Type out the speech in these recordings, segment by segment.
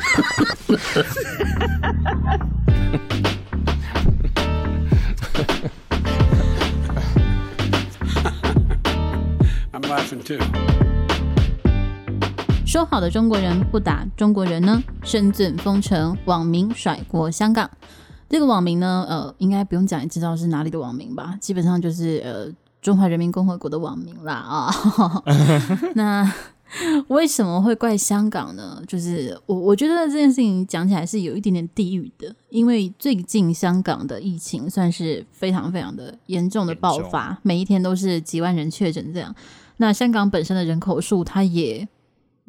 I'm laughing too. 说好的中国人不打中国人呢？深圳封城，网民甩锅香港。这个网民呢，呃，应该不用讲，也知道是哪里的网民吧？基本上就是呃，中华人民共和国的网民啦啊。那 为什么会怪香港呢？就是我我觉得这件事情讲起来是有一点点地狱的，因为最近香港的疫情算是非常非常的严重的爆发，每一天都是几万人确诊这样。那香港本身的人口数，它也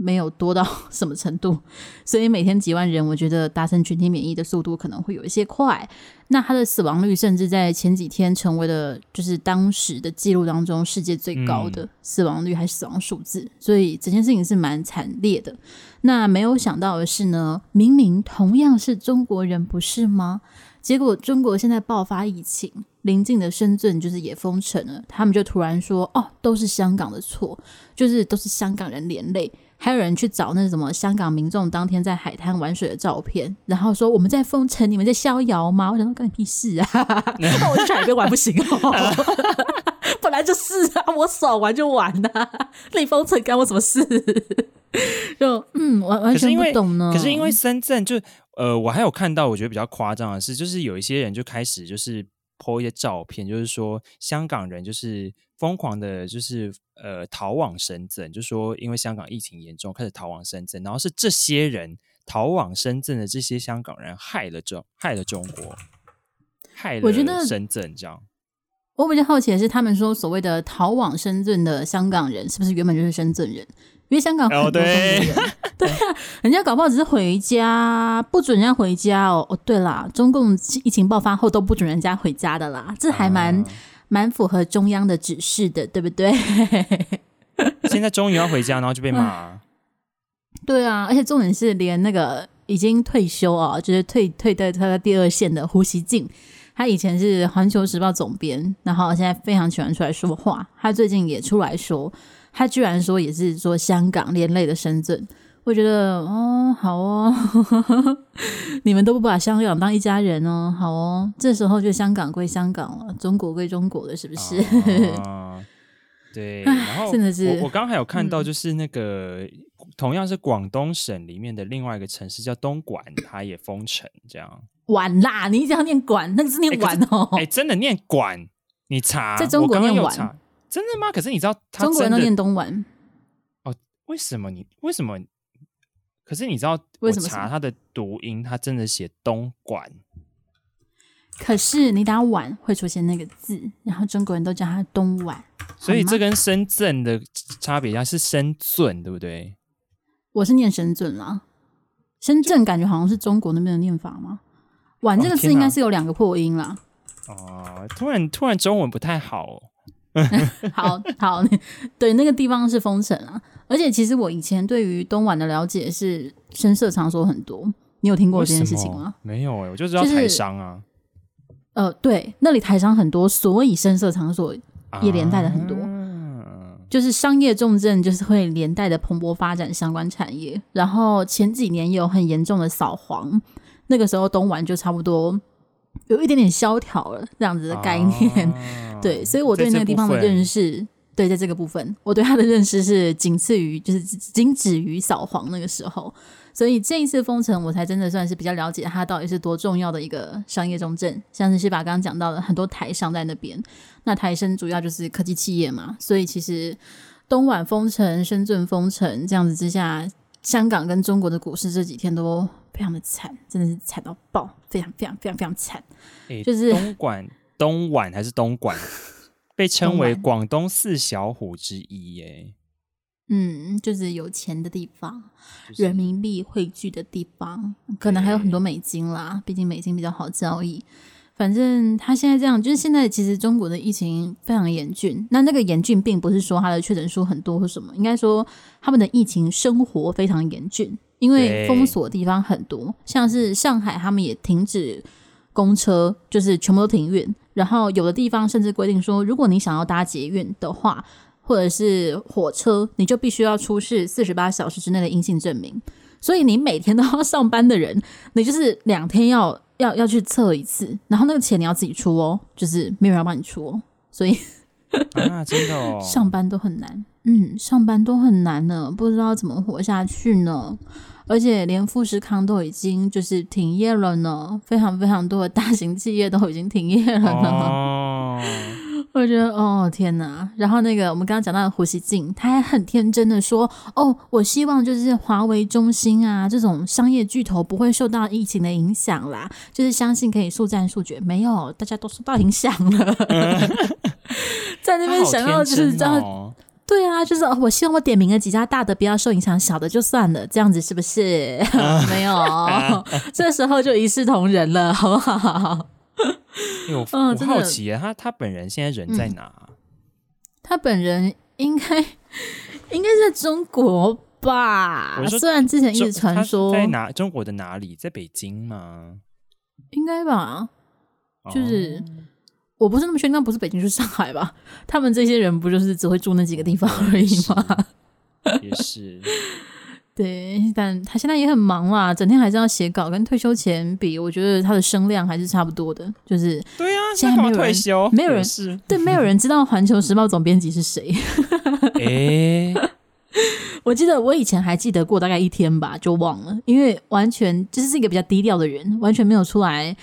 没有多到 什么程度，所以每天几万人，我觉得达成群体免疫的速度可能会有一些快。那它的死亡率甚至在前几天成为了就是当时的记录当中世界最高的死亡率还是死亡数字，嗯、所以整件事情是蛮惨烈的。那没有想到的是呢，明明同样是中国人，不是吗？结果中国现在爆发疫情，邻近的深圳就是也封城了，他们就突然说哦，都是香港的错，就是都是香港人连累。还有人去找那什么香港民众当天在海滩玩水的照片，然后说我们在封城，你们在逍遥吗？我想说干你屁事啊！那 我就去海边玩不行哦，本来就是啊，我爽玩就玩呐、啊，你封城干我什么事？就嗯，完完全不懂呢。可是因为深圳就呃，我还有看到，我觉得比较夸张的是，就是有一些人就开始就是 po 一些照片，就是说香港人就是。疯狂的，就是呃逃往深圳，就说因为香港疫情严重，开始逃往深圳，然后是这些人逃往深圳的这些香港人害了中害了中国，害了深圳这样。我，比较好奇的是，他们说所谓的逃往深圳的香港人，是不是原本就是深圳人？因为香港很多中国人，哦、对，对啊，人家搞不好只是回家，不准人家回家哦。哦，对啦，中共疫情爆发后都不准人家回家的啦，这还蛮。啊蛮符合中央的指示的，对不对？现在终于要回家，然后就被骂。对啊，而且重点是，连那个已经退休啊，就是退退在他的第二线的胡锡进，他以前是《环球时报》总编，然后现在非常喜欢出来说话。他最近也出来说，他居然说也是说香港连累的深圳。我觉得哦，好哦，你们都不把香港当一家人哦，好哦，这时候就香港归香港了，中国归中国了，是不是？啊、对，然后真的是我我刚刚还有看到，就是那个、嗯、同样是广东省里面的另外一个城市叫东莞，它也封城，这样。莞啦，你一直要念莞，那个是念莞哦。哎、欸欸，真的念莞，你查，在中国念莞，真的吗？可是你知道，中国人都念东莞。哦，为什么你为什么？可是你知道，我查它的读音，它真的写东莞。可是你打莞会出现那个字，然后中国人都叫它东莞。所以这跟深圳的差别一下，是深圳，对不对？我是念深圳啦，深圳感觉好像是中国那边的念法吗？莞这个字应该是有两个破音啦。哦，突然突然中文不太好。好好，对，那个地方是封城啊。而且其实我以前对于东莞的了解是深色场所很多，你有听过这件事情吗？没有哎、欸，我就知道台商啊。呃，对，那里台商很多，所以深色场所也连带的很多，啊、就是商业重镇，就是会连带的蓬勃发展相关产业。然后前几年也有很严重的扫黄，那个时候东莞就差不多有一点点萧条了，这样子的概念。啊、对，所以我对那个地方的认识。对，在这个部分，我对他的认识是仅次于，就是仅止于扫黄那个时候，所以这一次封城，我才真的算是比较了解它到底是多重要的一个商业重镇。像是是把刚刚讲到的很多台商在那边，那台生主要就是科技企业嘛，所以其实东莞封城、深圳封城这样子之下，香港跟中国的股市这几天都非常的惨，真的是惨到爆，非常非常非常非常惨。欸、就是东莞、东莞还是东莞？被称为广东四小虎之一，耶。嗯，就是有钱的地方，就是、人民币汇聚的地方，可能还有很多美金啦。毕竟美金比较好交易。反正他现在这样，就是现在其实中国的疫情非常严峻。那那个严峻，并不是说他的确诊数很多或什么，应该说他们的疫情生活非常严峻，因为封锁的地方很多，像是上海，他们也停止公车，就是全部都停运。然后有的地方甚至规定说，如果你想要搭捷运的话，或者是火车，你就必须要出示四十八小时之内的阴性证明。所以你每天都要上班的人，你就是两天要要要去测一次，然后那个钱你要自己出哦，就是没有人要帮你出哦。所以啊，真的哦，上班都很难，嗯，上班都很难呢，不知道怎么活下去呢。而且连富士康都已经就是停业了呢，非常非常多的大型企业都已经停业了呢。哦，我觉得哦天哪！然后那个我们刚刚讲到的胡锡进，他还很天真的说：“哦，我希望就是华为、中兴啊这种商业巨头不会受到疫情的影响啦，就是相信可以速战速决。”没有，大家都受到影响了，在那边想要就是这样。对啊，就是我希望我点名了几家大的不要受影响，小的就算了，这样子是不是？没有，这时候就一视同仁了，好不好？欸、我、嗯、我好奇啊，他他本人现在人在哪？嗯、他本人应该 应该是在中国吧？虽然之前一直传说在哪中国的哪里，在北京吗？应该吧，就是。哦我不是那么确定，那不是北京，就是上海吧？他们这些人不就是只会住那几个地方而已吗？也是，对，但他现在也很忙啦，整天还是要写稿，跟退休前比，我觉得他的声量还是差不多的。就是对啊，现在没有休，没有人是对，没有人知道《环球时报》总编辑是谁。哎、欸，我记得我以前还记得过大概一天吧，就忘了，因为完全就是一个比较低调的人，完全没有出来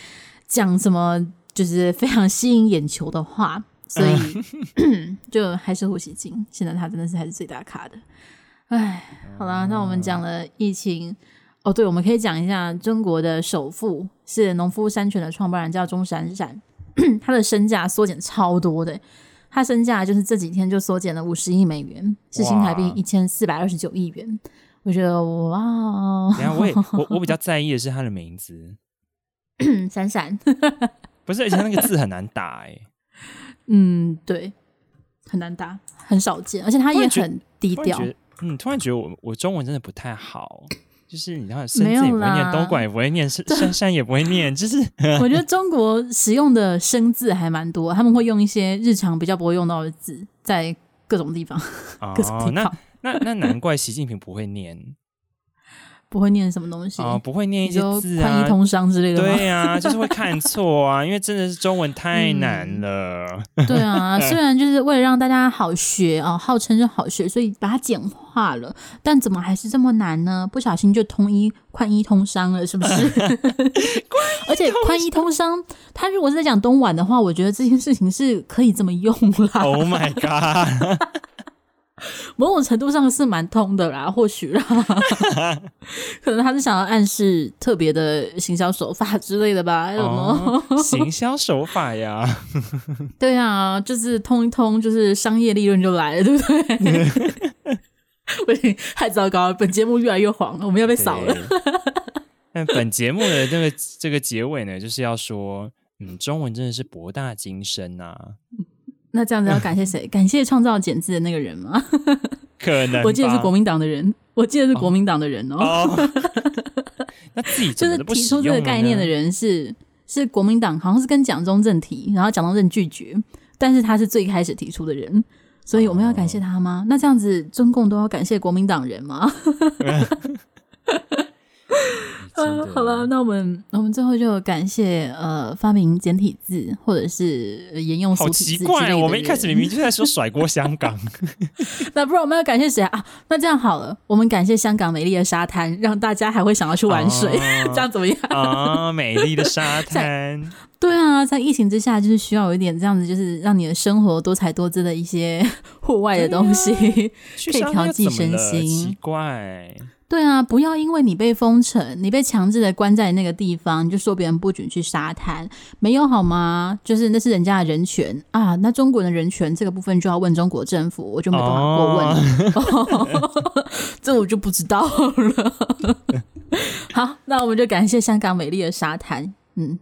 讲什么。就是非常吸引眼球的话，所以、嗯、就还是胡锡进。现在他真的是还是最大咖的。哎，好啦，那我们讲了疫情。哦，对，我们可以讲一下中国的首富是农夫山泉的创办人，叫钟闪闪。他的身价缩减超多的，他身价就是这几天就缩减了五十亿美元，是新台币一千四百二十九亿元。我觉得哇，等下我也我我比较在意的是他的名字，闪闪。不是，而且那个字很难打哎、欸。嗯，对，很难打，很少见，而且他也很低调。嗯，突然觉得我我中文真的不太好，就是你知道，生字也不会念，东莞也不会念，深山 也不会念，就是。我觉得中国使用的生字还蛮多，他们会用一些日常比较不会用到的字，在各种地方。哦，各种地方那那那难怪习近平不会念。不会念什么东西哦，不会念一些字啊，宽衣通商之类的。对啊，就是会看错啊，因为真的是中文太难了。嗯、对啊，虽然就是为了让大家好学啊、哦，号称是好学，所以把它简化了，但怎么还是这么难呢？不小心就通一宽衣通商了，是不是？而且宽衣通商，他如果是在讲东莞的话，我觉得这件事情是可以这么用啦。Oh my god！某种程度上是蛮通的啦，或许啦，可能他是想要暗示特别的行销手法之类的吧？什么、哦、行销手法呀？对啊，就是通一通，就是商业利润就来了，对不对？不行，太糟糕了，本节目越来越黄了，我们要被扫了。但本节目的这个这个结尾呢，就是要说，嗯，中文真的是博大精深啊。那这样子要感谢谁？感谢创造简字的那个人吗？可能我记得是国民党的人，我记得是国民党的人哦。哦 那自己就是提出这个概念的人是是国民党，好像是跟蒋中正提，然后蒋中正拒绝，但是他是最开始提出的人，所以我们要感谢他吗？哦、那这样子中共都要感谢国民党人吗？嗯、好了，那我们我们最后就感谢呃发明简体字或者是沿用。好奇怪，我们一开始明明就在说甩锅香港，那不然我们要感谢谁啊？那这样好了，我们感谢香港美丽的沙滩，让大家还会想要去玩水，啊、这样怎么样？啊、哦，美丽的沙滩。对啊，在疫情之下，就是需要有一点这样子，就是让你的生活多彩多姿的一些 户外的东西，啊、可以调剂身心。奇怪。对啊，不要因为你被封城，你被强制的关在那个地方，你就说别人不准去沙滩，没有好吗？就是那是人家的人权啊，那中国的人权这个部分就要问中国政府，我就没办法过问了，哦、这我就不知道了。好，那我们就感谢香港美丽的沙滩，嗯，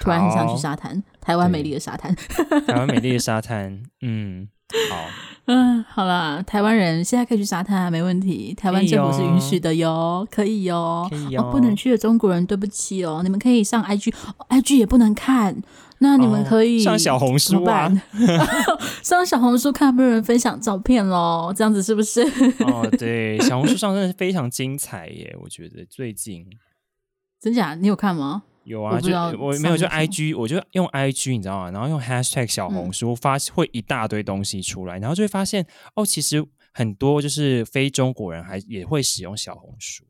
突然很想去沙滩，台湾美丽的沙滩，台湾美丽的沙滩，嗯。好，嗯，好了，台湾人现在可以去沙滩啊，没问题。台湾政府是允许的哟，可以哟。哦，不能去的中国人，对不起哦，你们可以上 IG，IG 也不能看，那你们可以、哦、上小红书啊，上小红书看有没有人分享照片喽，这样子是不是？哦，对，小红书上真的是非常精彩耶，我觉得最近真假？你有看吗？有啊，就我没有就 IG，我就用 IG，你知道吗？然后用 Hashtag 小红书、嗯、发会一大堆东西出来，然后就会发现哦，其实很多就是非中国人还也会使用小红书。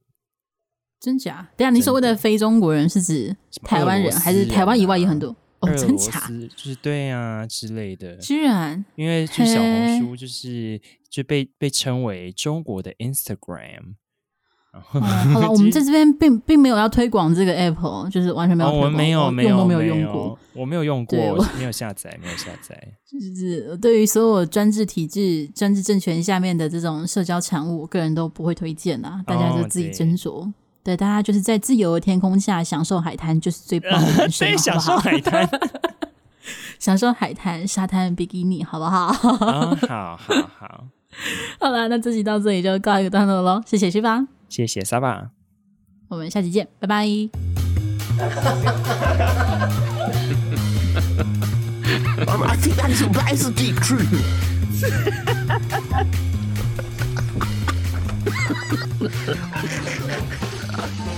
真假？等下你所谓的非中国人是指台湾人，还是台湾以外也很多？哦，真假？就是对啊之类的。居然，因为就小红书就是就被被称为中国的 Instagram。嗯、好了，我们在这边并并没有要推广这个 app，就是完全没有我没有没有没有用过，我没有用过，没有下载，没有下载。就是对于所有专制体制、专制政权下面的这种社交产物，我个人都不会推荐啊，大家就自己斟酌。哦、对，对，大家就是在自由的天空下享受海滩，就是最棒的人生，好不好？享受海滩，享受海滩、沙滩、比基尼，好不好？哦、好好好。好了，那这集到这里就告一个段落喽，谢谢西方。谢谢沙巴，我们下期见，拜拜。